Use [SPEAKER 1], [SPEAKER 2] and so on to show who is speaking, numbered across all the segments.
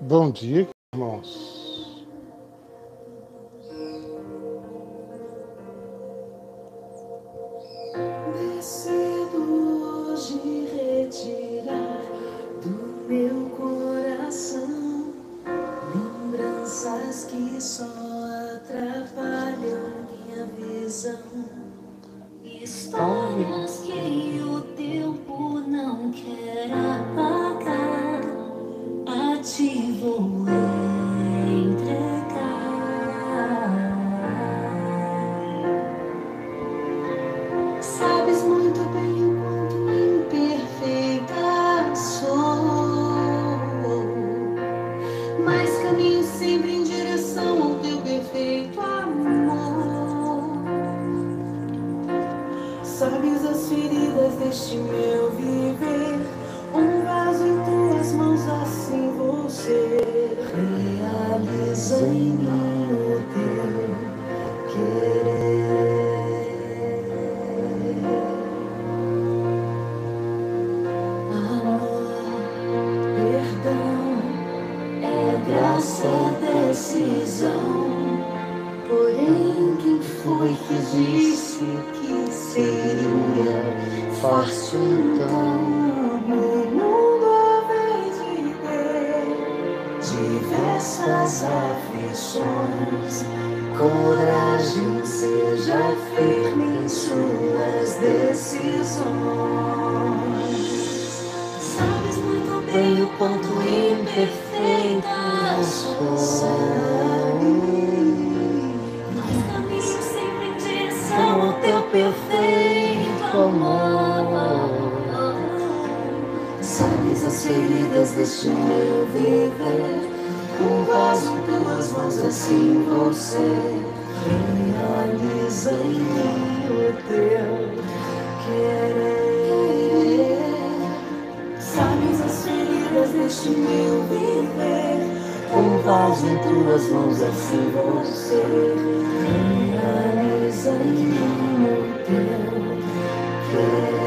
[SPEAKER 1] Bom dia, irmãos.
[SPEAKER 2] Perfeito amor. Sabes as feridas deste meu viver. Um vaso tuas mãos, assim você realiza em mim o teu querer. Um vaso em tuas mãos, assim você realiza em mim o teu querer.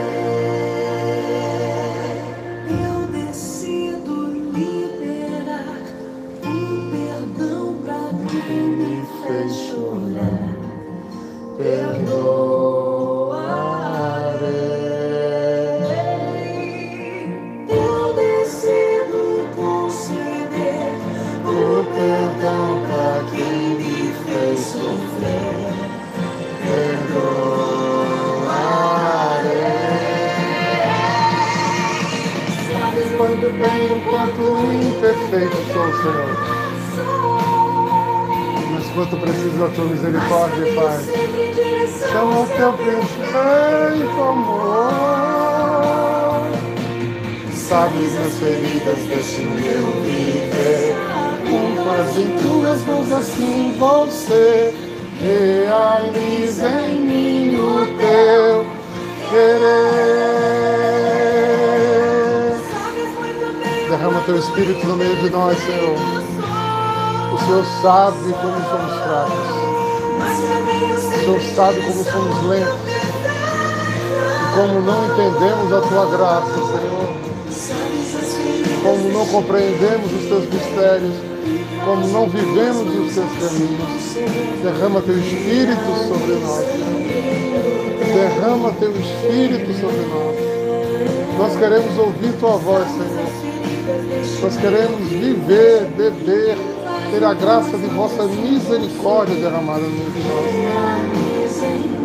[SPEAKER 1] Misericórdia, Pai. Chama o teu perfeito amor. Sabes as feridas deste meu viver. Culpas em tuas mãos, assim você realiza em mim o teu querer. Derrama teu espírito no meio de nós, Senhor. O Senhor sabe como somos fracos. O Senhor sabe como somos lentos. E como não entendemos a tua graça, Senhor. Como não compreendemos os teus mistérios. Como não vivemos os teus caminhos. Derrama teu espírito sobre nós. Senhor. Derrama teu espírito sobre nós. Nós queremos ouvir tua voz, Senhor. Nós queremos viver, beber, ter a graça de vossa misericórdia derramada no meio de nós.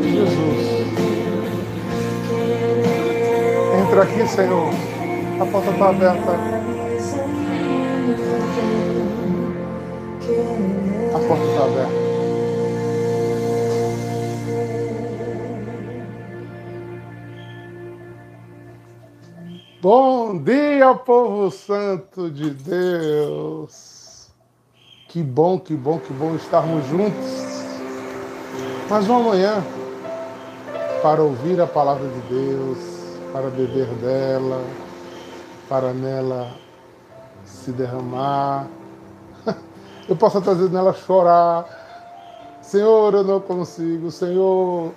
[SPEAKER 1] Jesus. Entra aqui, Senhor. A porta está aberta. A porta está aberta. Bom dia, povo santo de Deus. Que bom, que bom, que bom estarmos juntos. Mais uma manhã para ouvir a palavra de Deus, para beber dela, para nela se derramar. Eu posso vezes nela chorar. Senhor, eu não consigo. Senhor,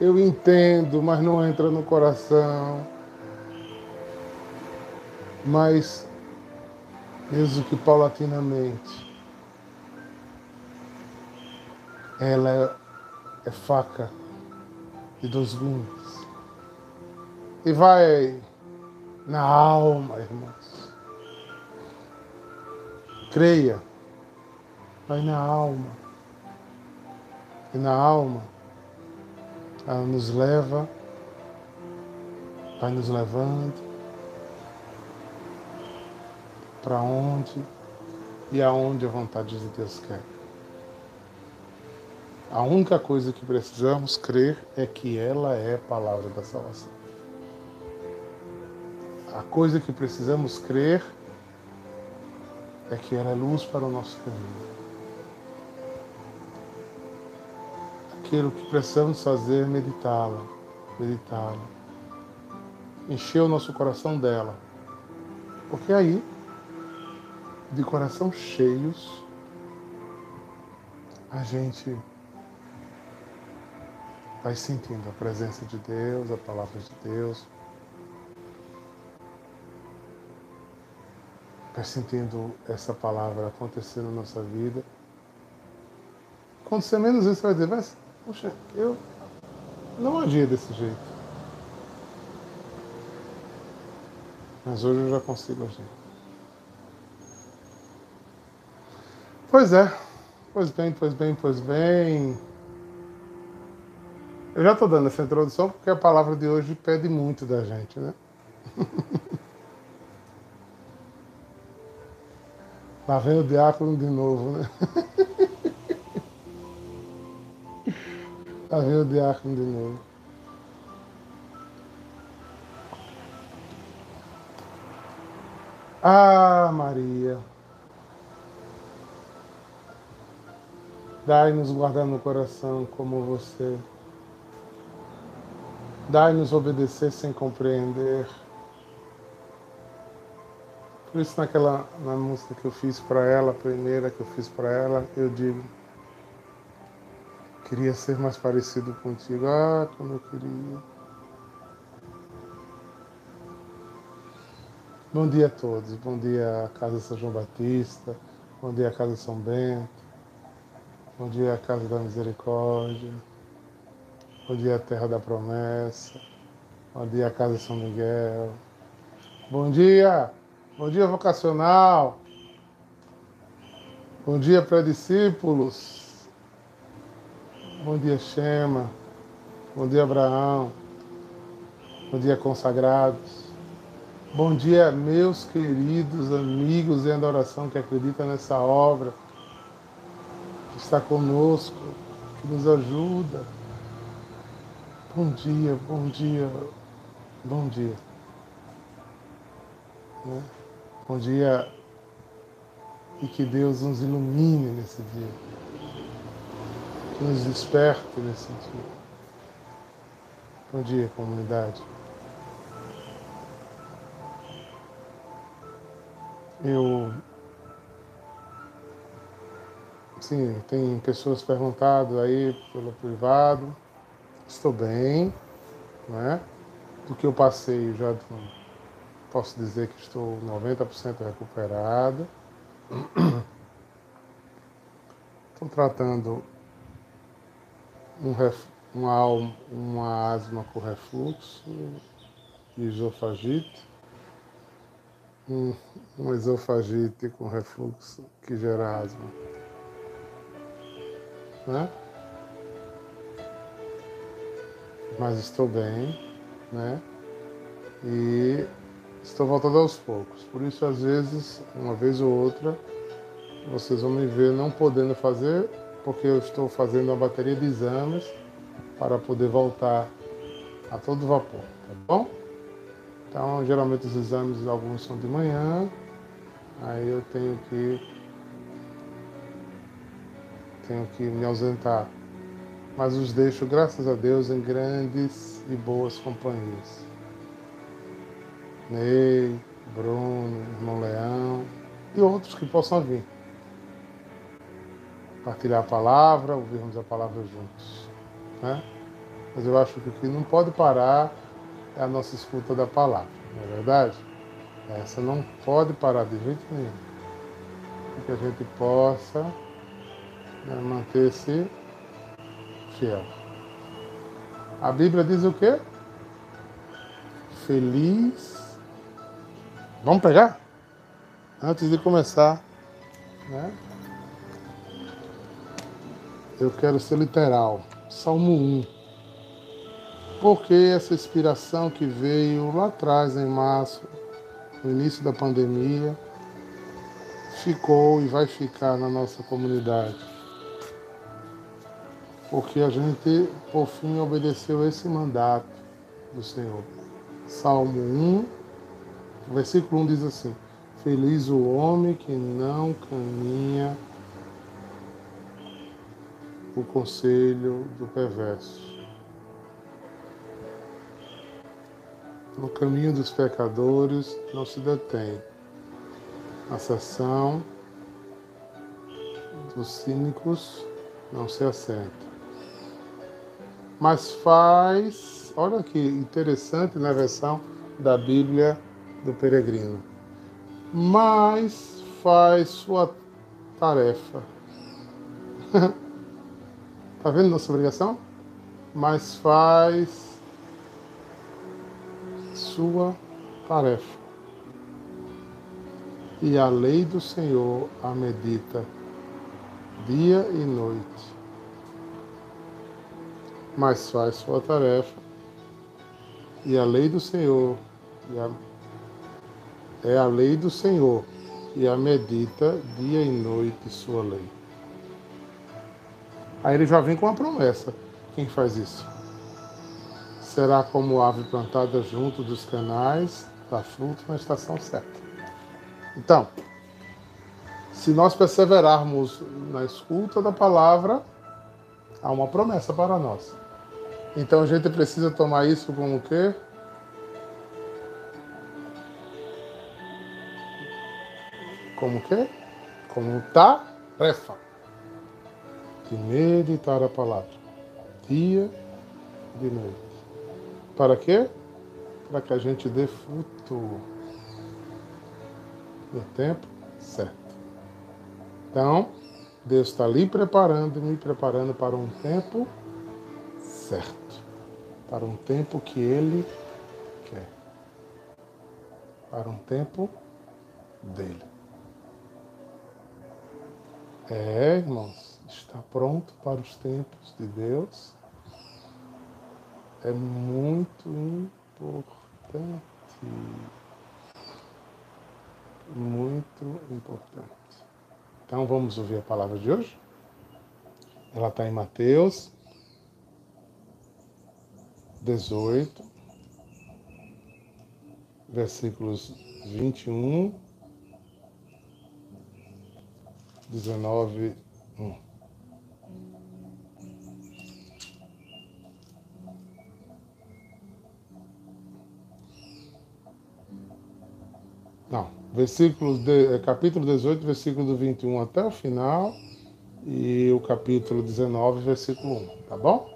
[SPEAKER 1] eu entendo, mas não entra no coração. Mas
[SPEAKER 2] mesmo que paulatinamente, ela é, é faca de dois gumes. E vai na alma, irmãos. Creia, vai na alma. E na alma, ela nos leva, vai nos levando para onde e aonde a vontade de Deus quer. A única coisa que precisamos crer é que ela é a palavra da salvação. A coisa que precisamos crer é que ela é luz para o nosso caminho. Aquilo que precisamos fazer é meditá-la, meditá-la, encher o nosso coração dela. Porque aí, de coração cheios, a gente vai sentindo a presença de Deus, a palavra de Deus. Vai sentindo essa palavra acontecer na nossa vida. Quando você menos isso, vai dizer, mas, eu não agia desse jeito. Mas hoje eu já consigo agir. Pois é. Pois bem, pois bem, pois bem. Eu já estou dando essa introdução porque a palavra de hoje pede muito da gente, né? Lá vem o diácono de novo, né? Lá vem o diácono de novo. Ah, Maria. Dai-nos guardar no coração como você. Dai-nos obedecer sem compreender. Por isso naquela na música que eu fiz para ela, a primeira que eu fiz para ela, eu digo queria ser mais parecido contigo. Ah, como eu queria. Bom dia a todos. Bom dia a Casa São João Batista. Bom dia a Casa São Bento. Bom dia Casa da Misericórdia. Bom dia, Terra da Promessa. Bom dia, Casa São Miguel. Bom dia, bom dia, vocacional. Bom dia, pré-discípulos. Bom dia, Shema. Bom dia, Abraão. Bom dia, consagrados. Bom dia, meus queridos amigos em adoração que acreditam nessa obra, que está conosco, que nos ajuda Bom dia, bom dia, bom dia. Né? Bom dia e que Deus nos ilumine nesse dia, que nos desperte nesse dia. Bom dia, comunidade. Eu. Sim, tem pessoas perguntado aí pelo privado. Estou bem, não é? Do que eu passei, já posso dizer que estou 90% recuperado. Estou tratando um ref, uma, uma asma com refluxo esofagite, um, um esofagite com refluxo que gera asma. Né? Mas estou bem, né? E estou voltando aos poucos. Por isso, às vezes, uma vez ou outra, vocês vão me ver não podendo fazer, porque eu estou fazendo uma bateria de exames para poder voltar a todo vapor, tá bom? Então, geralmente os exames, alguns são de manhã, aí eu tenho que tenho que me ausentar mas os deixo, graças a Deus, em grandes e boas companhias. Ney, Bruno, irmão Leão e outros que possam vir. Partilhar a palavra, ouvirmos a palavra juntos. Né? Mas eu acho que o que não pode parar é a nossa escuta da palavra, não é verdade? Essa não pode parar de jeito nenhum. que a gente possa né, manter-se fiel. A Bíblia diz o quê? Feliz. Vamos pegar? Antes de começar, né? Eu quero ser literal. Salmo 1. Porque essa inspiração que veio lá atrás, em março, no início da pandemia, ficou e vai ficar na nossa comunidade. Porque a gente, por fim, obedeceu esse mandato do Senhor. Salmo 1, versículo 1 diz assim: Feliz o homem que não caminha o conselho do perverso. No caminho dos pecadores não se detém. A sessão dos cínicos não se assenta. Mas faz, olha que interessante na versão da Bíblia do peregrino. Mas faz sua tarefa. Está vendo nossa obrigação? Mas faz sua tarefa. E a lei do Senhor a medita dia e noite. Mas faz sua tarefa. E a lei do Senhor a, é a lei do Senhor e a medita dia e noite sua lei. Aí ele já vem com uma promessa. Quem faz isso? Será como ave plantada junto dos canais, dá fruto na estação certa. Então, se nós perseverarmos na escuta da palavra, há uma promessa para nós. Então a gente precisa tomar isso como o quê? Como o quê? Como tarefa de meditar a palavra, dia e noite. Para quê? Para que a gente dê fruto no tempo certo. Então, Deus está ali preparando, me preparando para um tempo certo. Para um tempo que Ele quer. Para um tempo dele. É, irmãos está pronto para os tempos de Deus é muito importante. Muito importante. Então vamos ouvir a palavra de hoje? Ela está em Mateus 18, versículos 21, 19, 1. Não, versículos de, é, capítulo 18, versículo do 21 até o final e o capítulo 19, versículo 1, tá bom?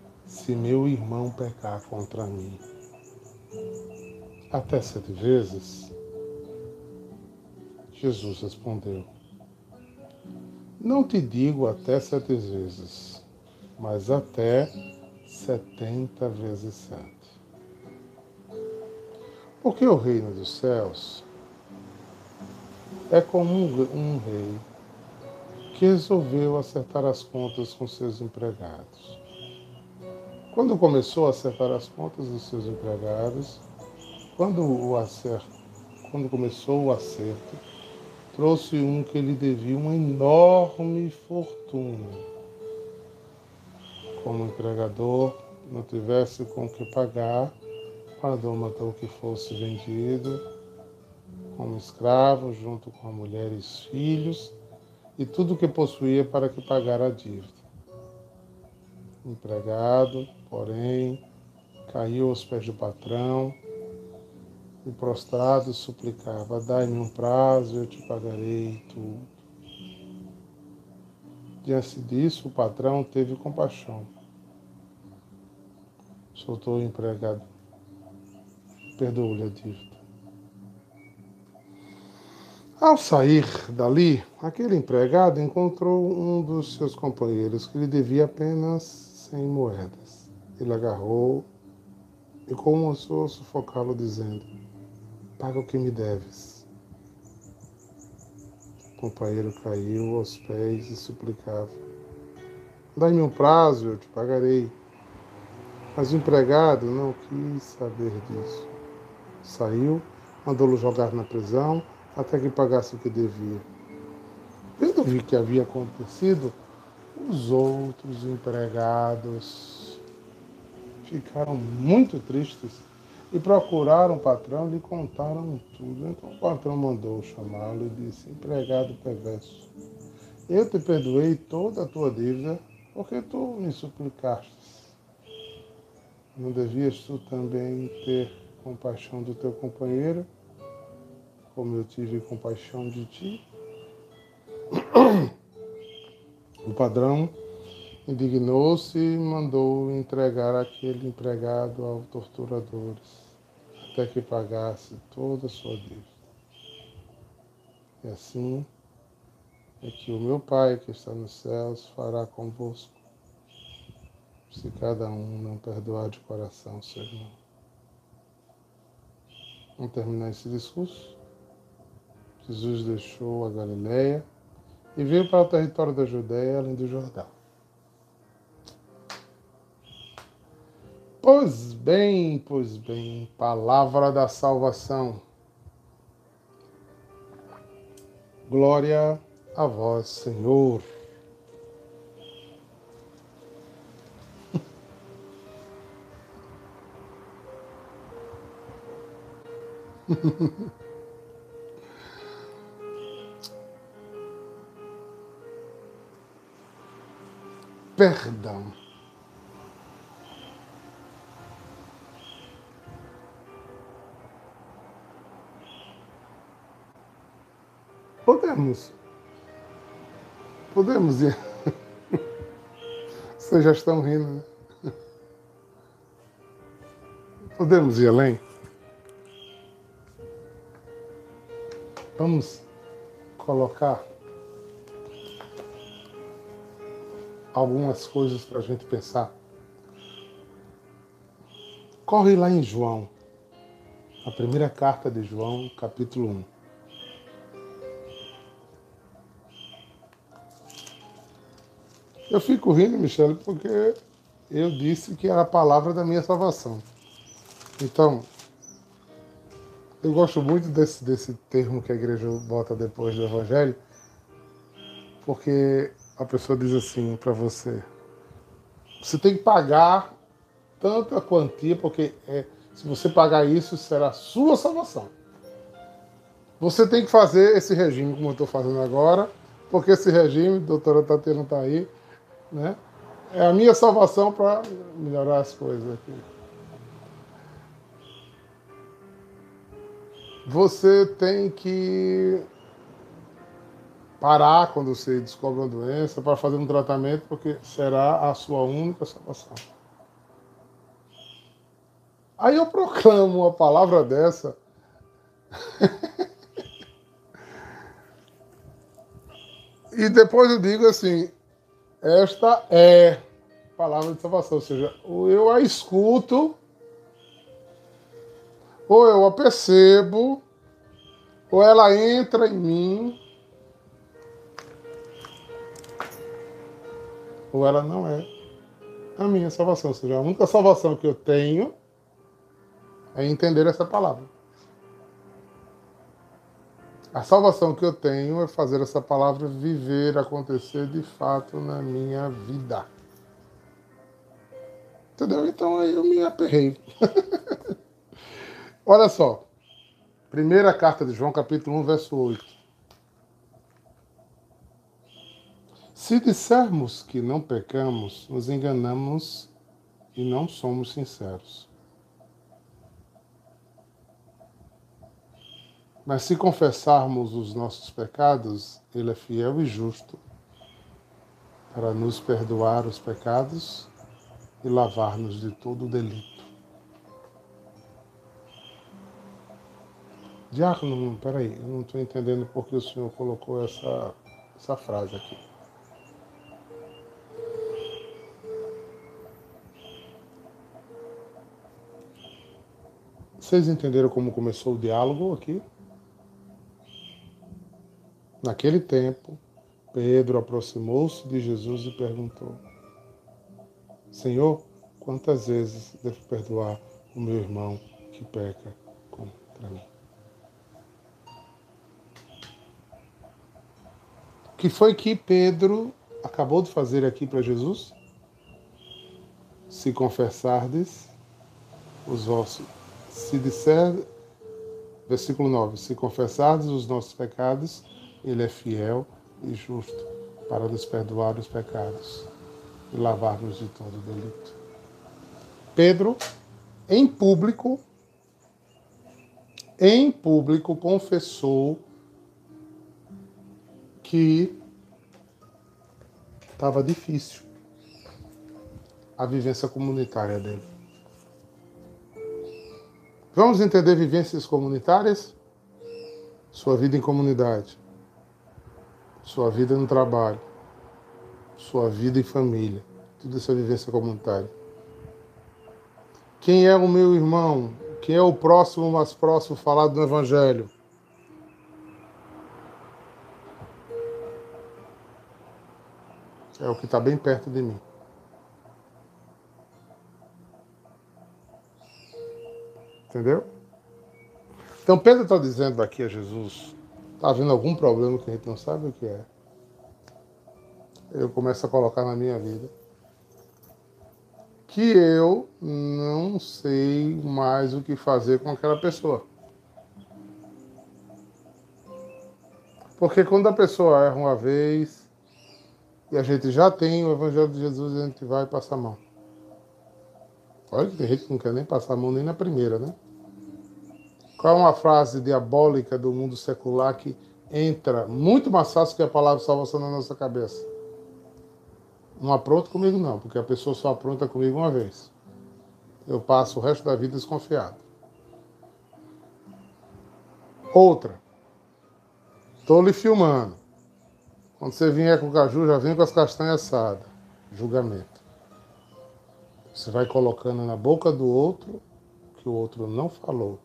[SPEAKER 2] se meu irmão pecar contra mim? Até sete vezes? Jesus respondeu: Não te digo até sete vezes, mas até setenta vezes sete. Porque o reino dos céus é como um, rei que resolveu acertar as contas com seus empregados. Quando começou a acertar as contas dos seus empregados, quando, o acerto, quando começou o acerto, trouxe um que lhe devia uma enorme fortuna. Como o empregador não tivesse com que pagar, mandou que fosse vendido, como escravo, junto com a mulher e os filhos, e tudo o que possuía para que pagara a dívida. empregado, porém, caiu aos pés do patrão e prostrado suplicava: Dai-me um prazo, eu te pagarei tudo. Diante disso, o patrão teve compaixão. Soltou o empregado, perdoou-lhe a dívida. Ao sair dali, aquele empregado encontrou um dos seus companheiros que lhe devia apenas cem moedas. Ele agarrou e começou a sufocá-lo, dizendo: Paga o que me deves. O companheiro caiu aos pés e suplicava: Dai-me um prazo, eu te pagarei. Mas o empregado não quis saber disso. Saiu, mandou-lo jogar na prisão até que pagasse o que devia. Vendo o que havia acontecido, os outros empregados ficaram muito tristes e procuraram o patrão e lhe contaram tudo. Então o patrão mandou chamá-lo e disse: Empregado perverso, eu te perdoei toda a tua dívida porque tu me suplicaste. Não devias tu também ter compaixão do teu companheiro, como eu tive compaixão de ti? O padrão indignou-se e mandou entregar aquele empregado aos torturadores, até que pagasse toda a sua dívida. E assim é que o meu Pai que está nos céus fará convosco, se cada um não perdoar de coração o seu irmão. Vamos terminar esse discurso. Jesus deixou a Galileia e veio para o território da Judéia, além do Jordão. Pois bem, pois bem, palavra da salvação. Glória a vós, Senhor. Perdão. Podemos. Podemos ir. Vocês já estão rindo, né? Podemos ir além? Vamos colocar algumas coisas para a gente pensar. Corre lá em João, a primeira carta de João, capítulo 1. Eu fico rindo, Michele, porque eu disse que era a palavra da minha salvação. Então, eu gosto muito desse, desse termo que a igreja bota depois do evangelho, porque a pessoa diz assim para você: você tem que pagar tanta quantia, porque é, se você pagar isso, será a sua salvação. Você tem que fazer esse regime como eu estou fazendo agora, porque esse regime, doutora Tatiana está aí, né? É a minha salvação para melhorar as coisas aqui. Você tem que parar quando você descobre uma doença para fazer um tratamento, porque será a sua única salvação. Aí eu proclamo uma palavra dessa. e depois eu digo assim: esta é palavra de salvação, ou seja, eu a escuto, ou eu a percebo, ou ela entra em mim, ou ela não é a minha salvação. Ou seja, a única salvação que eu tenho é entender essa palavra. A salvação que eu tenho é fazer essa palavra viver, acontecer de fato na minha vida. Entendeu? Então aí eu me aperrei. Olha só. Primeira carta de João, capítulo 1, verso 8. Se dissermos que não pecamos, nos enganamos e não somos sinceros. Mas se confessarmos os nossos pecados, Ele é fiel e justo para nos perdoar os pecados e lavar-nos de todo o delito. Diácono, peraí, eu não estou entendendo por que o senhor colocou essa, essa frase aqui. Vocês entenderam como começou o diálogo aqui? Naquele tempo, Pedro aproximou-se de Jesus e perguntou: Senhor, quantas vezes devo perdoar o meu irmão que peca contra mim? O que foi que Pedro acabou de fazer aqui para Jesus? Se confessardes os vossos, se disser, versículo 9, se confessardes os nossos pecados, ele é fiel e justo para nos perdoar os pecados e lavar-nos de todo delito. Pedro, em público, em público, confessou que estava difícil a vivência comunitária dele. Vamos entender vivências comunitárias? Sua vida em comunidade sua vida no trabalho, sua vida em família, isso é vivência comunitária. Quem é o meu irmão? Quem é o próximo mais próximo falado no Evangelho? É o que está bem perto de mim. Entendeu? Então Pedro está dizendo aqui a Jesus Está havendo algum problema que a gente não sabe o que é. Eu começo a colocar na minha vida que eu não sei mais o que fazer com aquela pessoa. Porque quando a pessoa erra uma vez e a gente já tem o Evangelho de Jesus, a gente vai passar a mão. Olha que tem gente que não quer nem passar a mão nem na primeira, né? Qual é uma frase diabólica do mundo secular que entra muito mais fácil que a palavra salvação na nossa cabeça? Não apronta comigo não, porque a pessoa só apronta comigo uma vez. Eu passo o resto da vida desconfiado. Outra. Estou lhe filmando. Quando você vier com o caju, já vem com as castanhas assadas. Julgamento. Você vai colocando na boca do outro que o outro não falou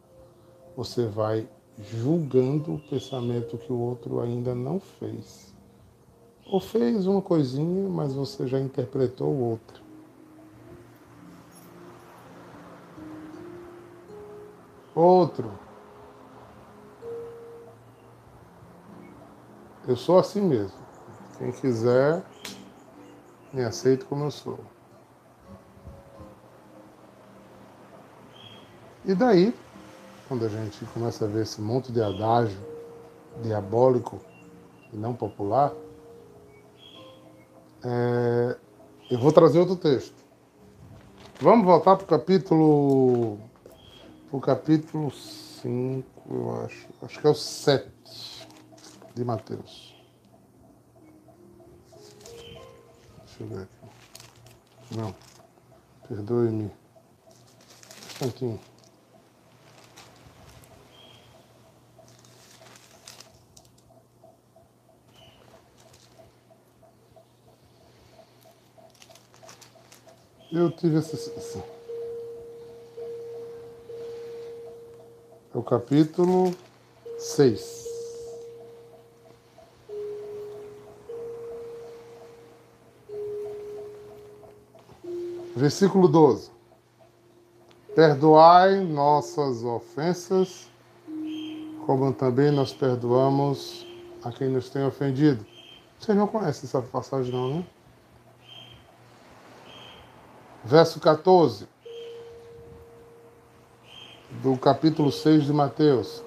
[SPEAKER 2] você vai julgando o pensamento que o outro ainda não fez. Ou fez uma coisinha, mas você já interpretou outra. Outro. Eu sou assim mesmo. Quem quiser, me aceita como eu sou. E daí, quando a gente começa a ver esse monte de adágio diabólico e não popular, é, eu vou trazer outro texto. Vamos voltar para o capítulo. Para o capítulo 5, eu acho. Acho que é o 7 de Mateus. Deixa eu ver aqui. Não. Perdoe-me. Um instantinho. Eu tive essa sensação. É o capítulo 6. Versículo 12. Perdoai nossas ofensas, como também nós perdoamos a quem nos tem ofendido. Vocês não conhecem essa passagem, não, né? Verso 14 do capítulo 6 de Mateus.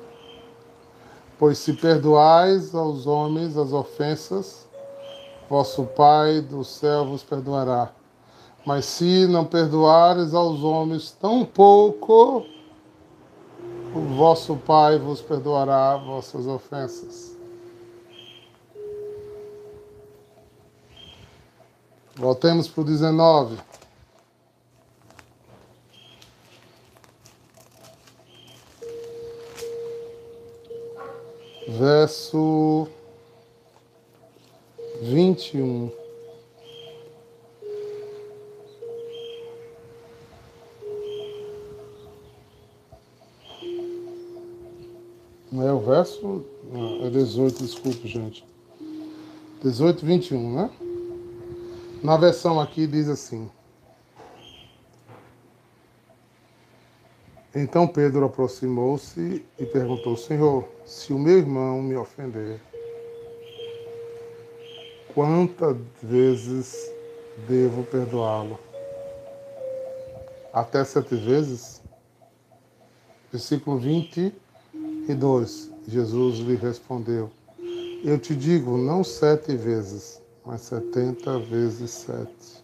[SPEAKER 2] Pois se perdoais aos homens as ofensas, vosso Pai do céu vos perdoará. Mas se não perdoares aos homens tão pouco, o vosso Pai vos perdoará vossas ofensas. Voltemos para o 19. Verso vinte e um. Não é o verso? Não, é 18, desculpe, gente. 18, 21, né? Na versão aqui diz assim: Então Pedro aproximou-se e perguntou: Senhor, se o meu irmão me ofender, quantas vezes devo perdoá-lo? Até sete vezes? Versículo 22. Jesus lhe respondeu: Eu te digo, não sete vezes, mas setenta vezes sete.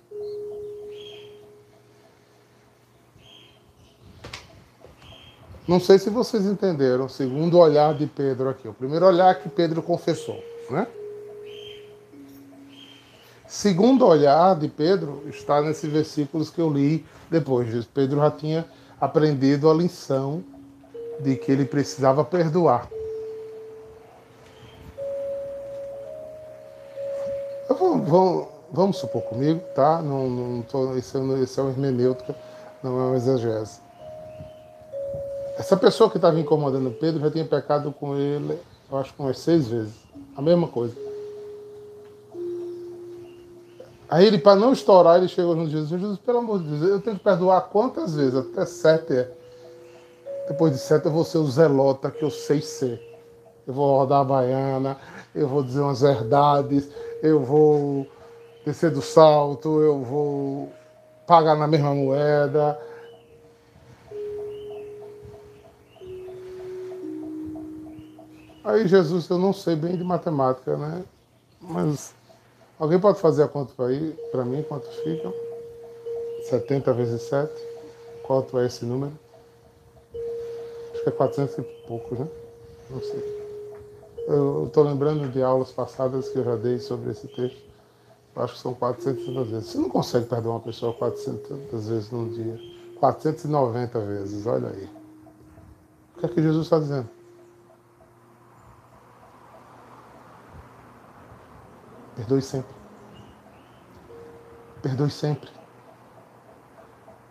[SPEAKER 2] Não sei se vocês entenderam o segundo olhar de Pedro aqui. O primeiro olhar que Pedro confessou, né? Segundo olhar de Pedro está nesses versículos que eu li depois. Pedro já tinha aprendido a lição de que ele precisava perdoar. Vamos, vamos supor comigo, tá? Não, não tô, esse, é, esse é uma hermenêutica, não é uma exegese. Essa pessoa que estava incomodando Pedro já tinha pecado com ele, eu acho que umas seis vezes. A mesma coisa. Aí ele, para não estourar, ele chegou no Jesus. Jesus, pelo amor de Deus, eu tenho que perdoar quantas vezes? Até sete é. Depois de sete eu vou ser o zelota que eu sei ser. Eu vou rodar a baiana, eu vou dizer umas verdades, eu vou descer do salto, eu vou pagar na mesma moeda. Aí Jesus, eu não sei bem de matemática, né? Mas alguém pode fazer a conta para mim, quanto fica? 70 vezes 7. Quanto é esse número? Acho que é 400 e poucos, né? Não sei. Eu estou lembrando de aulas passadas que eu já dei sobre esse texto. Acho que são 400 vezes. Você não consegue perdoar uma pessoa 400 vezes num dia. 490 vezes, olha aí. O que é que Jesus está dizendo? Perdoe sempre. Perdoe sempre.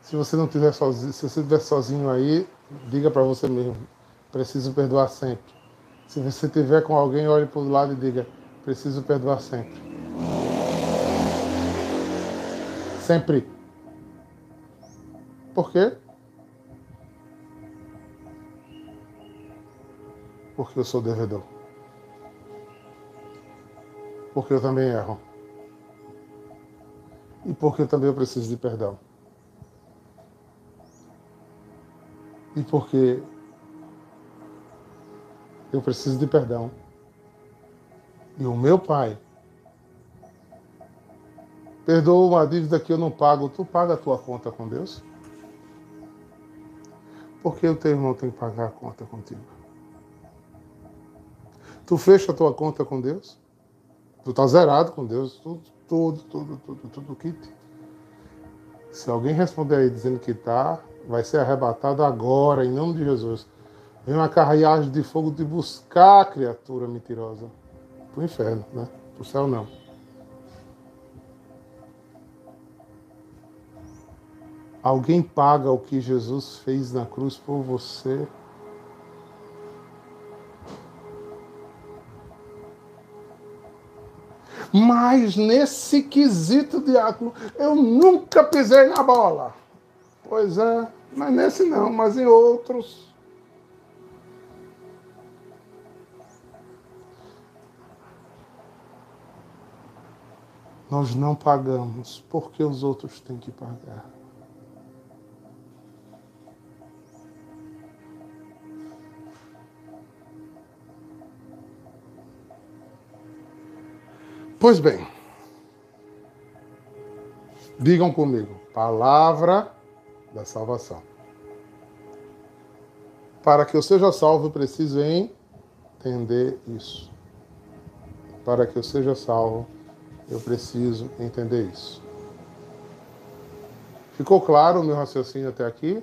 [SPEAKER 2] Se você não estiver sozinho, se você estiver sozinho aí, diga para você mesmo: preciso perdoar sempre. Se você tiver com alguém, olhe para o lado e diga: preciso perdoar sempre. Sempre. Por quê? Porque eu sou devedor. Porque eu também erro. E porque eu também preciso de perdão. E porque eu preciso de perdão. E o meu pai perdoa uma dívida que eu não pago, tu paga a tua conta com Deus? Porque o teu irmão tem que pagar a conta contigo. Tu fecha a tua conta com Deus? Tu tá zerado com Deus, tudo, tudo, tudo, tudo, tudo kit. Se alguém responder aí dizendo que tá, vai ser arrebatado agora, em nome de Jesus. Vem uma carreagem de fogo de buscar criatura mentirosa. Para o inferno, né? Para o céu não. Alguém paga o que Jesus fez na cruz por você? Mas nesse quesito, diácono, eu nunca pisei na bola. Pois é, mas nesse não, mas em outros. Nós não pagamos porque os outros têm que pagar. Pois bem, digam comigo, palavra da salvação. Para que eu seja salvo, eu preciso entender isso. Para que eu seja salvo, eu preciso entender isso. Ficou claro o meu raciocínio até aqui?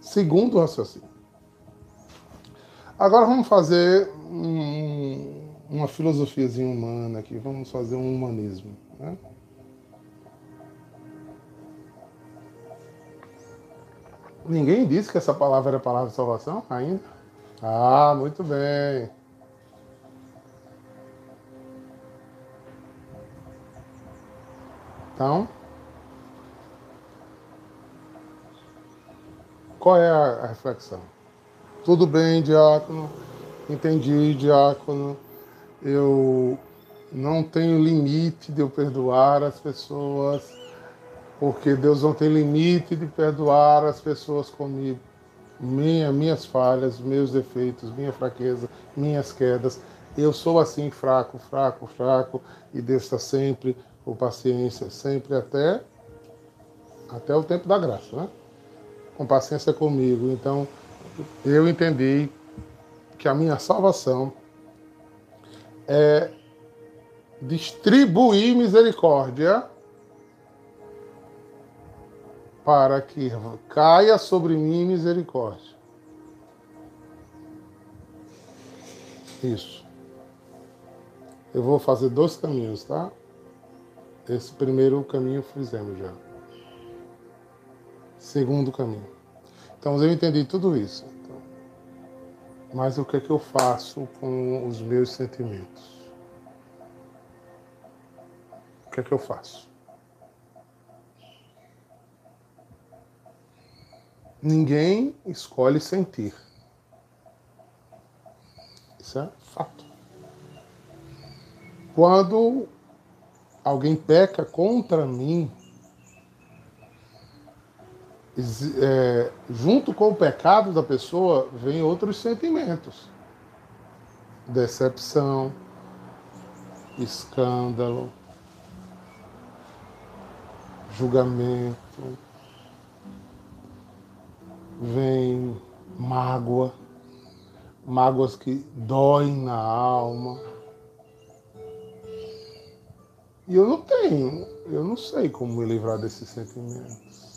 [SPEAKER 2] Segundo raciocínio. Agora vamos fazer um, uma filosofiazinha humana aqui, vamos fazer um humanismo. Né? Ninguém disse que essa palavra era a palavra de salvação ainda? Ah, muito bem. Então, qual é a, reflexão? Tudo bem, diácono, entendi, diácono. Eu não tenho limite de eu perdoar as pessoas, porque Deus não tem limite de perdoar as pessoas comigo. Minha, minhas falhas, meus defeitos, minha fraqueza, minhas quedas. Eu sou assim, fraco, fraco, fraco, e Deus está sempre com paciência, sempre até, até o tempo da graça, né? Com paciência comigo. Então, eu entendi que a minha salvação é distribuir misericórdia para que caia sobre mim misericórdia. Isso. Eu vou fazer dois caminhos, tá? Esse primeiro caminho fizemos já. Segundo caminho. Então eu entendi tudo isso. Então, mas o que é que eu faço com os meus sentimentos? O que é que eu faço? Ninguém escolhe sentir. Isso é fato. Quando alguém peca contra mim, é, junto com o pecado da pessoa, vem outros sentimentos: decepção, escândalo, julgamento, vem mágoa, mágoas que doem na alma. E eu não tenho, eu não sei como me livrar desses sentimentos.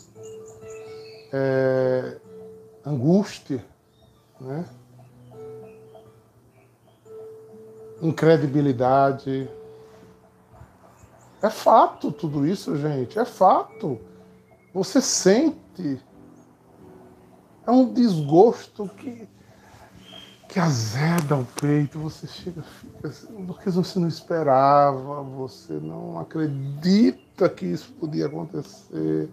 [SPEAKER 2] É, angústia, né? incredibilidade. É fato tudo isso, gente. É fato. Você sente. É um desgosto que que azeda o peito, você chega, fica assim, porque você não esperava, você não acredita que isso podia acontecer,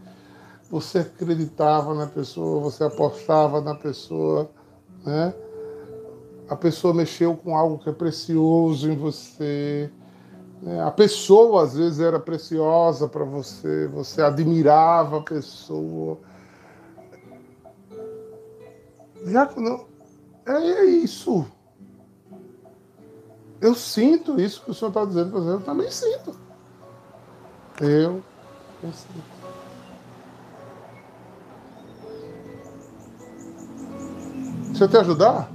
[SPEAKER 2] você acreditava na pessoa, você apostava na pessoa, né? A pessoa mexeu com algo que é precioso em você. Né? A pessoa às vezes era preciosa para você, você admirava a pessoa. Já quando é, é isso. Eu sinto isso que o senhor está dizendo, eu também sinto. Eu, eu sinto. Deixa eu te ajudar?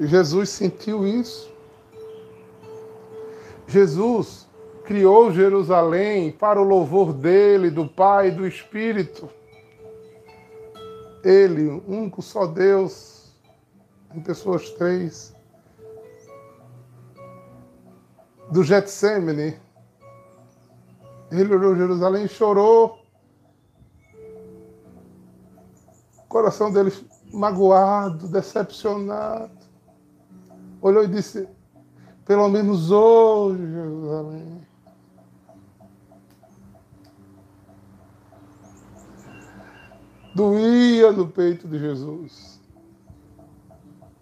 [SPEAKER 2] Jesus sentiu isso. Jesus criou Jerusalém para o louvor dele, do Pai e do Espírito. Ele, único só Deus, em pessoas três. Do Getsemane, ele olhou Jerusalém e chorou. Coração dele magoado, decepcionado. Olhou e disse: Pelo menos hoje, Jerusalém, doía no peito de Jesus.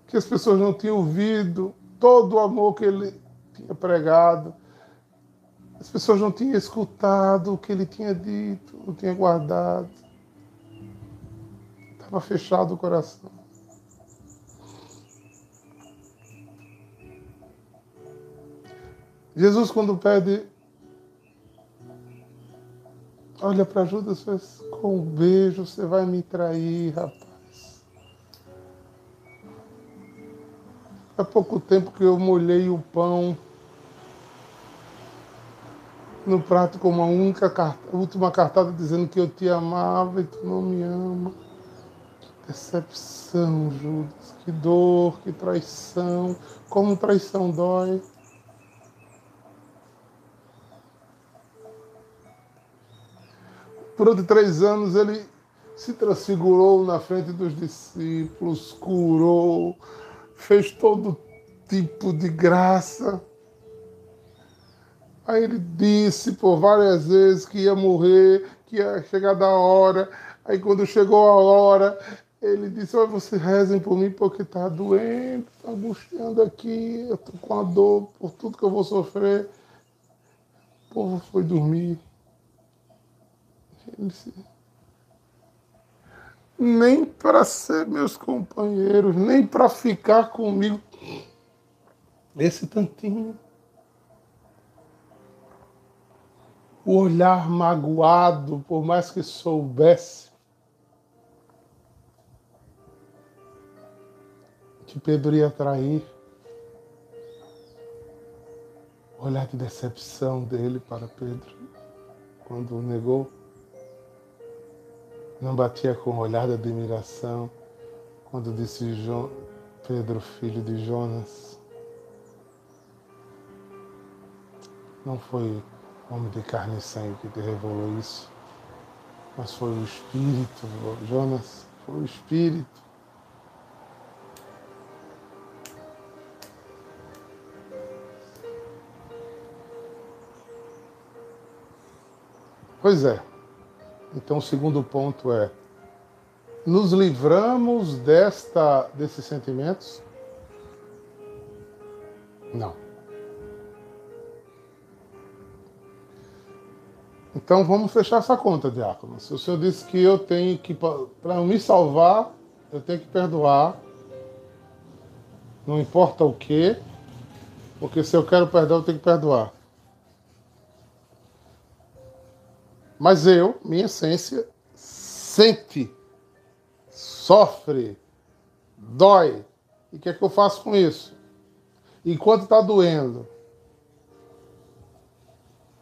[SPEAKER 2] Que as pessoas não tinham ouvido todo o amor que ele tinha pregado. As pessoas não tinham escutado o que ele tinha dito, não tinha guardado. Estava fechado o coração. Jesus, quando pede, olha para Judas, faz, com um beijo você vai me trair, rapaz. Há pouco tempo que eu molhei o pão no prato com uma única carta, última cartada dizendo que eu te amava e tu não me ama. Decepção, Judas. Que dor, que traição. Como traição dói. Durante três anos ele se transfigurou na frente dos discípulos, curou, fez todo tipo de graça. Aí ele disse por várias vezes que ia morrer, que ia chegar da hora. Aí quando chegou a hora, ele disse, olha, vocês rezem por mim porque está doente, está angustiando aqui, eu estou com a dor por tudo que eu vou sofrer. O povo foi dormir. Ele disse, nem para ser meus companheiros, nem para ficar comigo. Esse tantinho. o olhar magoado, por mais que soubesse que Pedro ia trair, olhar de decepção dele para Pedro, quando o negou, não batia com o olhar de admiração, quando disse Pedro, filho de Jonas. Não foi homem de carne e sangue que te revelou isso, mas foi o Espírito, Jonas, foi o Espírito. Pois é. Então o segundo ponto é nos livramos desta desses sentimentos? Não. Então vamos fechar essa conta, diácono. Se o senhor disse que eu tenho que, para me salvar, eu tenho que perdoar, não importa o que, porque se eu quero perdão, eu tenho que perdoar. Mas eu, minha essência, sente, sofre, dói. E o que é que eu faço com isso? Enquanto está doendo,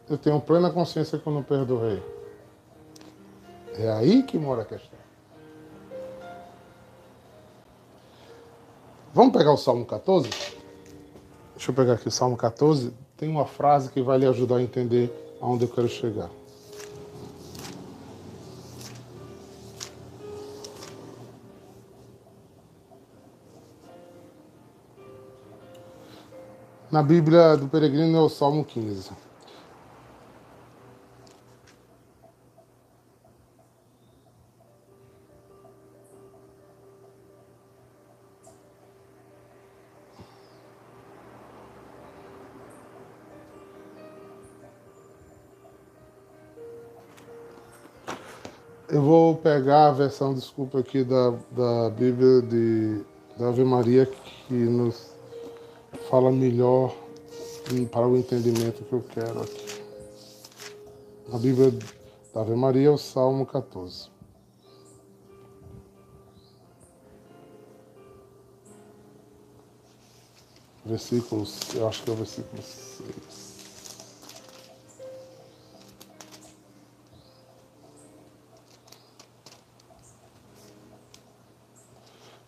[SPEAKER 2] eu tenho plena consciência que eu não perdoei. É aí que mora a questão. Vamos pegar o Salmo 14? Deixa eu pegar aqui o Salmo 14. Tem uma frase que vai lhe ajudar a entender aonde eu quero chegar. Na Bíblia do Peregrino é o Salmo 15. Eu vou pegar a versão, desculpa, aqui da, da Bíblia de, da Ave Maria, que nos fala melhor para o entendimento que eu quero aqui. A Bíblia da Ave Maria o Salmo 14. Versículos, eu acho que é o versículo 6.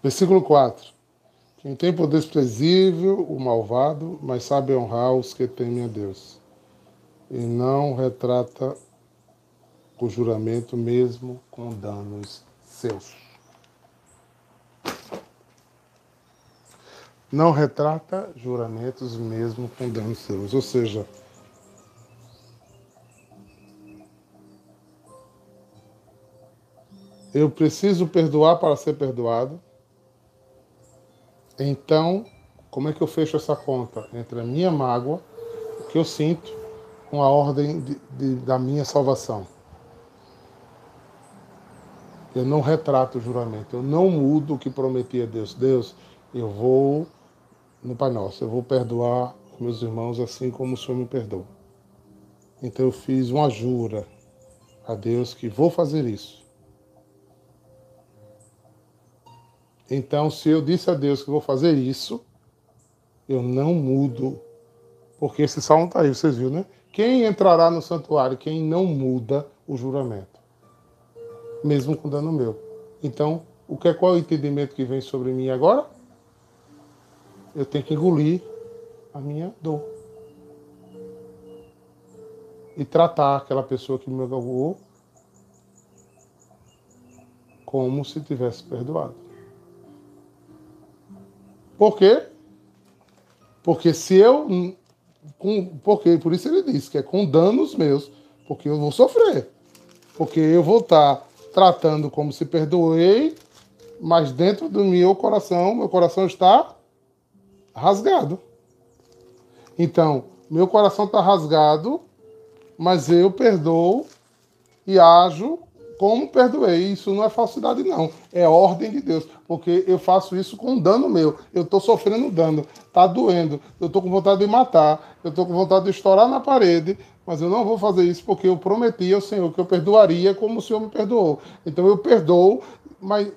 [SPEAKER 2] Versículo 4. Quem tem por desprezível o malvado, mas sabe honrar os que temem a Deus. E não retrata o juramento mesmo com danos seus. Não retrata juramentos mesmo com danos seus. Ou seja, eu preciso perdoar para ser perdoado então, como é que eu fecho essa conta entre a minha mágoa, o que eu sinto, com a ordem de, de, da minha salvação? Eu não retrato o juramento, eu não mudo o que prometi a Deus. Deus, eu vou, no Pai Nosso, eu vou perdoar meus irmãos assim como o Senhor me perdoa. Então eu fiz uma jura a Deus que vou fazer isso. Então, se eu disse a Deus que vou fazer isso, eu não mudo. Porque esse salmo está aí, vocês viram, né? Quem entrará no santuário? Quem não muda o juramento. Mesmo com dano meu. Então, o que é qual é o entendimento que vem sobre mim agora? Eu tenho que engolir a minha dor. E tratar aquela pessoa que me magoou como se tivesse perdoado. Por quê? Porque se eu. Com, porque, por isso ele disse que é com danos meus, porque eu vou sofrer. Porque eu vou estar tratando como se perdoei, mas dentro do meu coração, meu coração está rasgado. Então, meu coração está rasgado, mas eu perdoo e ajo como perdoei. Isso não é falsidade, não. É ordem de Deus. Porque eu faço isso com dano meu. Eu estou sofrendo dano. Está doendo. Eu estou com vontade de matar. Eu estou com vontade de estourar na parede. Mas eu não vou fazer isso porque eu prometi ao Senhor que eu perdoaria como o Senhor me perdoou. Então eu perdoo, mas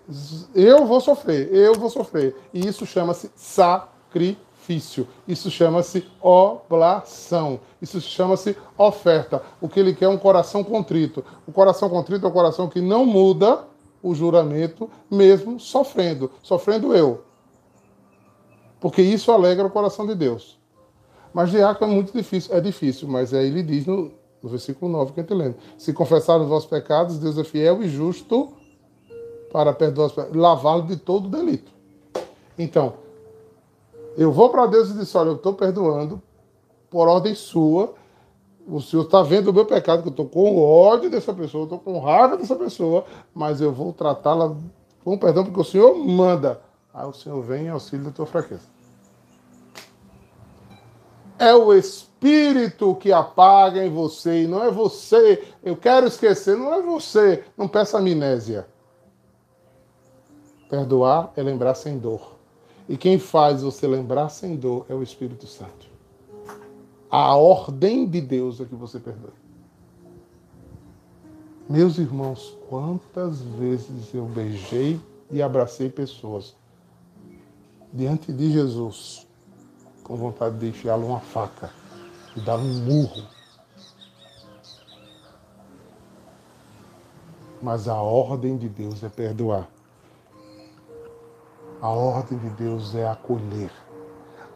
[SPEAKER 2] eu vou sofrer. Eu vou sofrer. E isso chama-se sacrifício sacrifício. Isso chama-se oblação. Isso chama-se oferta. O que ele quer é um coração contrito. O coração contrito é o coração que não muda o juramento, mesmo sofrendo. Sofrendo eu. Porque isso alegra o coração de Deus. Mas diácono é muito difícil. É difícil, mas aí ele diz no, no versículo 9 que a gente lendo. Se confessar os vossos pecados, Deus é fiel e justo para perdoar os pecados, lavá-lo de todo delito. Então, eu vou para Deus e disse: Olha, eu estou perdoando por ordem sua. O Senhor está vendo o meu pecado, que eu estou com ódio dessa pessoa, estou com raiva dessa pessoa, mas eu vou tratá-la com perdão, porque o Senhor manda. Aí o Senhor vem em auxílio da tua fraqueza. É o Espírito que apaga em você, e não é você. Eu quero esquecer, não é você. Não peça amnésia. Perdoar é lembrar sem dor. E quem faz você lembrar sem dor é o Espírito Santo. A ordem de Deus é que você perdoe. Meus irmãos, quantas vezes eu beijei e abracei pessoas diante de Jesus com vontade de enfiá-lo uma faca e dar um murro. Mas a ordem de Deus é perdoar. A ordem de Deus é acolher.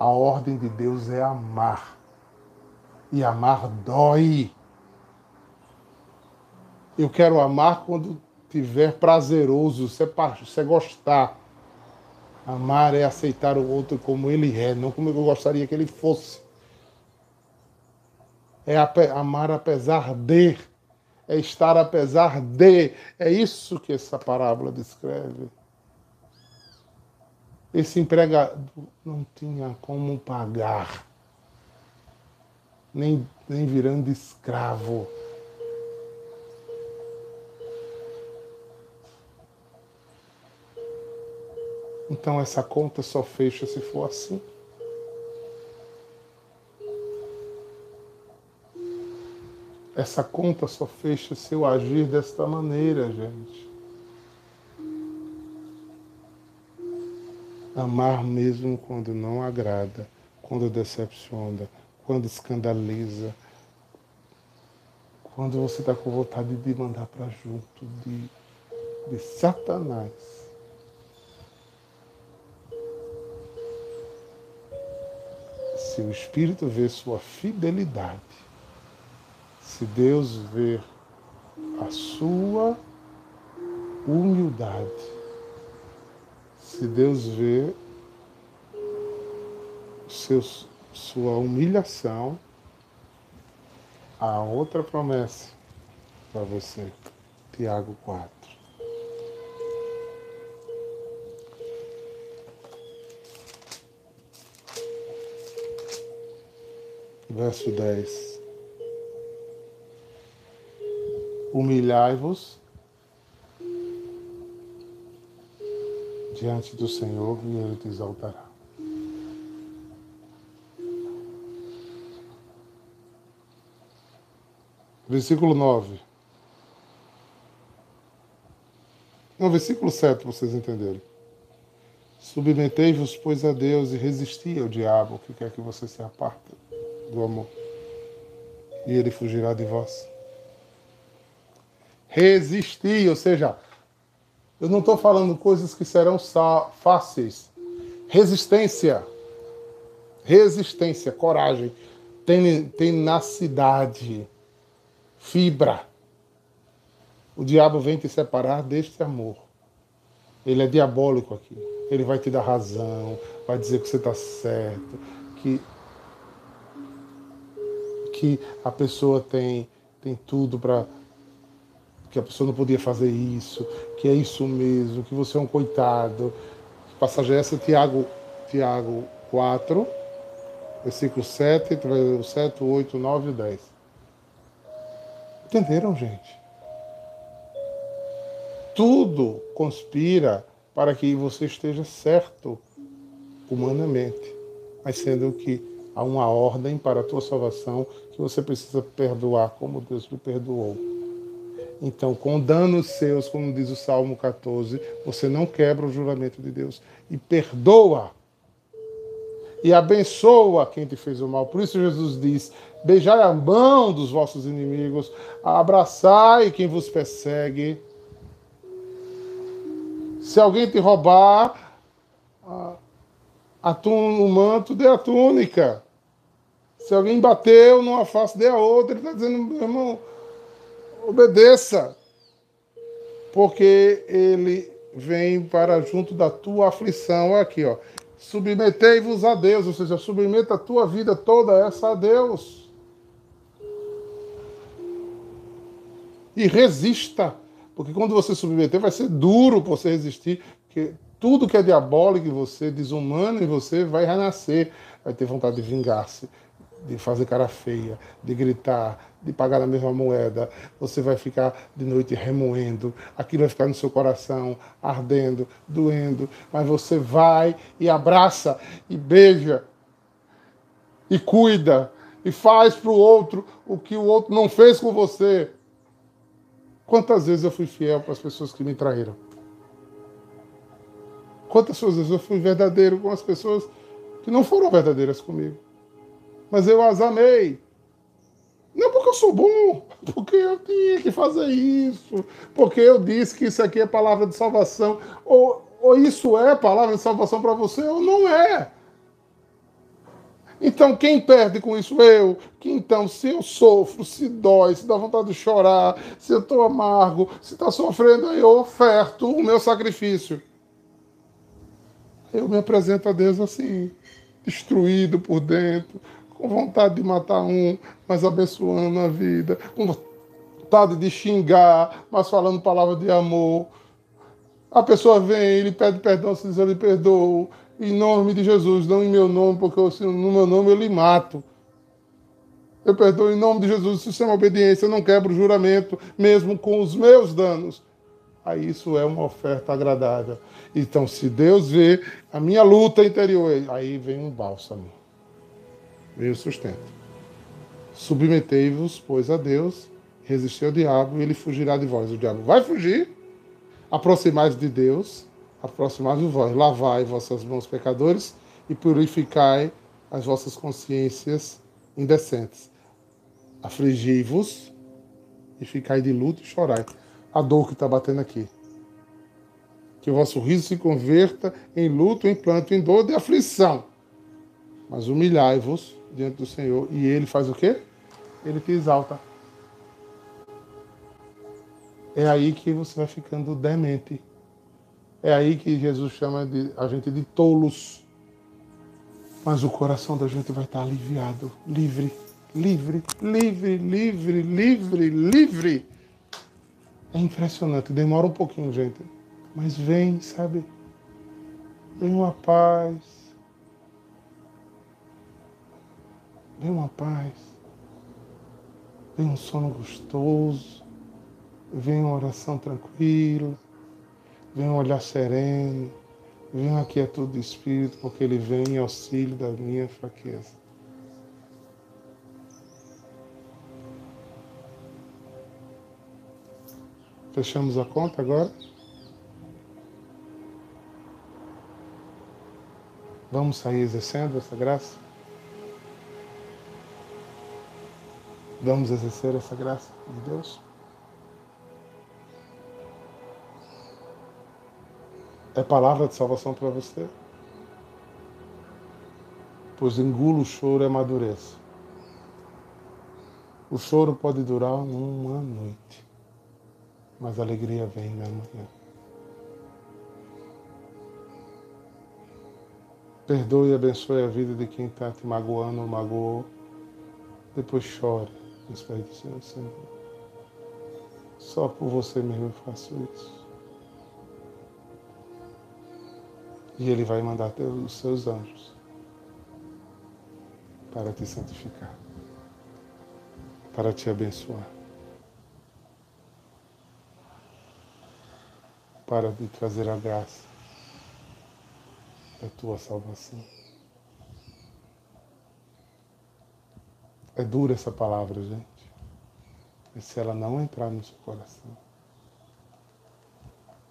[SPEAKER 2] A ordem de Deus é amar. E amar dói. Eu quero amar quando tiver prazeroso, se é, gostar. Amar é aceitar o outro como ele é, não como eu gostaria que ele fosse. É amar apesar de, é estar apesar de. É isso que essa parábola descreve. Esse empregado não tinha como pagar, nem, nem virando escravo. Então essa conta só fecha se for assim. Essa conta só fecha se eu agir desta maneira, gente. Amar mesmo quando não agrada, quando decepciona, quando escandaliza, quando você está com vontade de mandar para junto de, de Satanás. Se o Espírito vê sua fidelidade, se Deus vê a sua humildade, se Deus vê seus, sua humilhação, há outra promessa para você. Tiago 4. Verso 10. Humilhai-vos diante do Senhor e Ele te exaltará. Versículo 9. Não, versículo 7, vocês entenderam. Submetei-vos, pois, a Deus e resisti ao diabo, que quer que você se aparte do amor. E ele fugirá de vós. Resistir, ou seja, eu não estou falando coisas que serão fáceis. Resistência. Resistência, coragem, tenacidade, fibra. O diabo vem te separar deste amor. Ele é diabólico aqui. Ele vai te dar razão, vai dizer que você está certo, que, que a pessoa tem, tem tudo para. Que a pessoa não podia fazer isso, que é isso mesmo, que você é um coitado. Passagem essa, Tiago, Tiago 4, versículo 7, 7, 8, 9 e 10. Entenderam, gente? Tudo conspira para que você esteja certo humanamente, mas sendo que há uma ordem para a tua salvação que você precisa perdoar como Deus lhe perdoou. Então, com danos seus, como diz o Salmo 14, você não quebra o juramento de Deus e perdoa e abençoa quem te fez o mal. Por isso Jesus diz: Beijai a mão dos vossos inimigos, abraçai quem vos persegue, se alguém te roubar a, o manto, dê a túnica. Se alguém bateu numa face, dê a outra. Ele está dizendo, meu irmão, obedeça. Porque ele vem para junto da tua aflição. Olha aqui, ó. Submetei-vos a Deus, ou seja, submeta a tua vida toda essa a Deus. E resista porque quando você submeter, vai ser duro você resistir, porque tudo que é diabólico em você, desumano em você, vai renascer. Vai ter vontade de vingar-se, de fazer cara feia, de gritar, de pagar a mesma moeda. Você vai ficar de noite remoendo, aquilo vai ficar no seu coração, ardendo, doendo. Mas você vai e abraça, e beija, e cuida, e faz para o outro o que o outro não fez com você. Quantas vezes eu fui fiel para as pessoas que me traíram? Quantas vezes eu fui verdadeiro com as pessoas que não foram verdadeiras comigo? Mas eu as amei. Não porque eu sou bom, porque eu tinha que fazer isso, porque eu disse que isso aqui é palavra de salvação, ou, ou isso é palavra de salvação para você, ou não é. Então, quem perde com isso? Eu. Que então, se eu sofro, se dói, se dá vontade de chorar, se eu estou amargo, se está sofrendo, eu oferto o meu sacrifício. Eu me apresento a Deus assim, destruído por dentro, com vontade de matar um, mas abençoando a vida, com vontade de xingar, mas falando palavras de amor. A pessoa vem, ele pede perdão, se diz, eu lhe perdoo em nome de Jesus, não em meu nome, porque eu, no meu nome eu lhe mato. Eu perdoo em nome de Jesus, se isso é uma obediência, eu não quebro o juramento, mesmo com os meus danos. Aí isso é uma oferta agradável. Então, se Deus vê a minha luta interior, aí vem um bálsamo, vem o sustento. Submetei-vos, pois, a Deus, resistir ao diabo e ele fugirá de vós. O diabo vai fugir, aproximai-vos de Deus, aproximai-vos vós, lavai vossas mãos pecadores e purificai as vossas consciências indecentes. Afligi-vos e ficai de luto e chorai. A dor que está batendo aqui. Que o vosso riso se converta em luto, em planto, em dor de aflição. Mas humilhai-vos diante do Senhor e Ele faz o quê? Ele te exalta. É aí que você vai ficando demente. É aí que Jesus chama de, a gente de tolos. Mas o coração da gente vai estar aliviado, livre, livre, livre, livre, livre, livre. É impressionante, demora um pouquinho, gente. Mas vem, sabe? Vem uma paz. Vem uma paz. Vem um sono gostoso. Vem uma oração tranquila vem um olhar sereno, Venha aqui a todo espírito, porque ele vem em auxílio da minha fraqueza. Fechamos a conta agora? Vamos sair exercendo essa graça? Vamos exercer essa graça de Deus? É palavra de salvação para você? Pois engula o choro e amadureça. O choro pode durar uma noite, mas a alegria vem na manhã. Perdoe e abençoe a vida de quem está te magoando ou magoou. Depois chore nos pés Senhor, Senhor. Só por você mesmo eu faço isso. E Ele vai mandar os seus anjos para te santificar, para te abençoar, para te trazer a graça da tua salvação. É dura essa palavra, gente. Mas se ela não entrar no seu coração,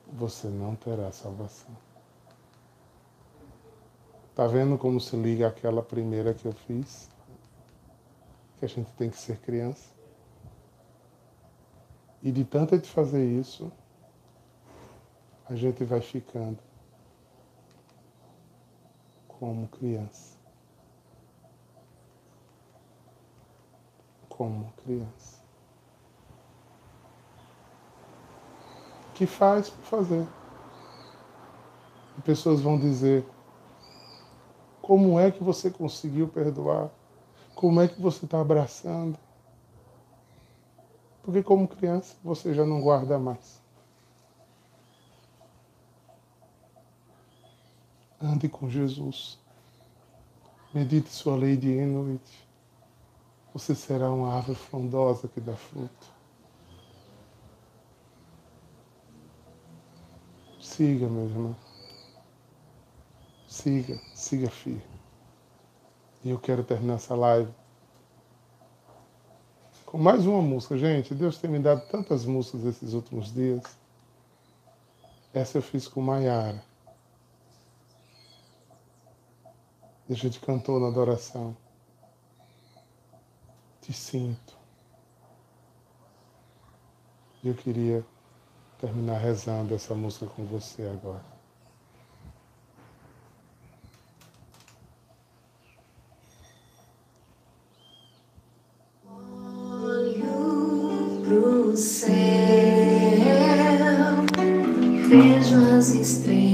[SPEAKER 2] você não terá salvação. Tá vendo como se liga aquela primeira que eu fiz? Que a gente tem que ser criança. E de tanto de fazer isso, a gente vai ficando como criança. Como criança. Que faz por fazer. E pessoas vão dizer, como é que você conseguiu perdoar? Como é que você está abraçando? Porque, como criança, você já não guarda mais. Ande com Jesus. Medite sua lei dia e noite. Você será uma árvore frondosa que dá fruto. Siga, meu irmão. Siga, siga firme. E eu quero terminar essa live com mais uma música. Gente, Deus tem me dado tantas músicas esses últimos dias. Essa eu fiz com Maiara. E a gente cantou na adoração. Te sinto. Eu queria terminar rezando essa música com você agora.
[SPEAKER 1] céu, vejo as estrelas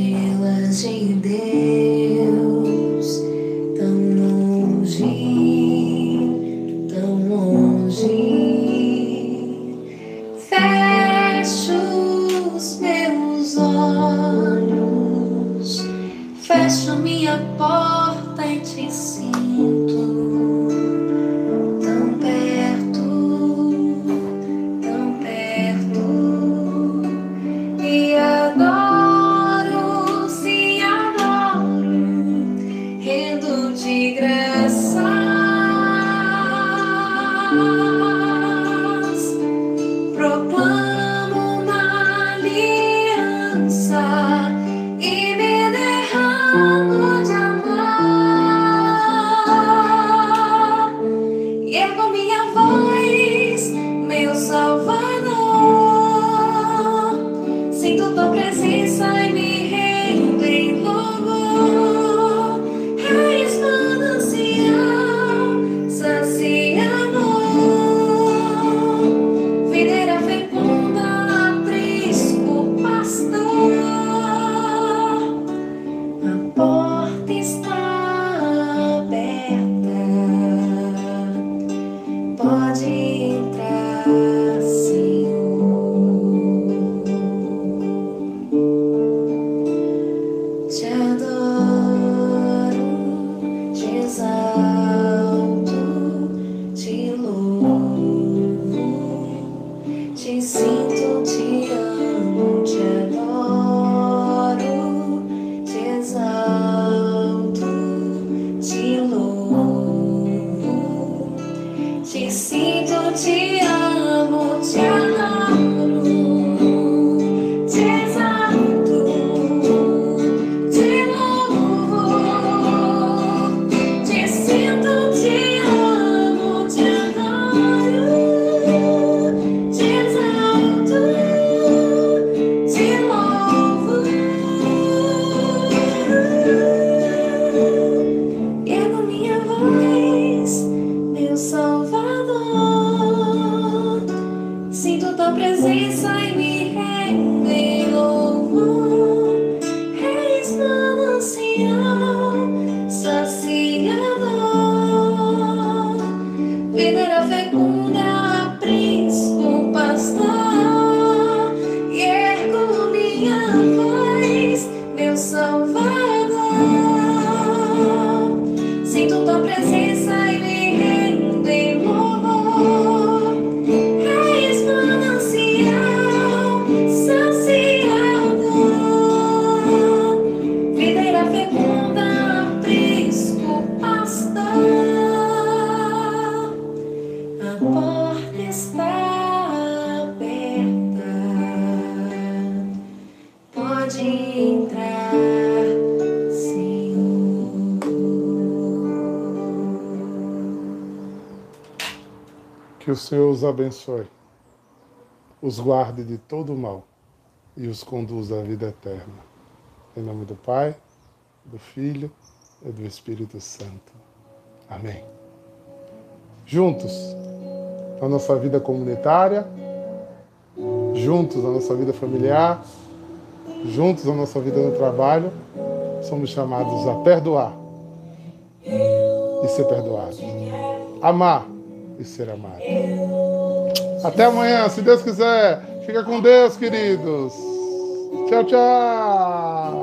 [SPEAKER 2] rendo de graça. Os abençoe, os guarde de todo o mal e os conduza à vida eterna. Em nome do Pai, do Filho e do Espírito Santo. Amém. Juntos, na nossa vida comunitária, juntos na nossa vida familiar, juntos na nossa vida no trabalho, somos chamados a perdoar e ser perdoados, amar e ser amado. Até amanhã, se Deus quiser. Fica com Deus, queridos. Tchau, tchau.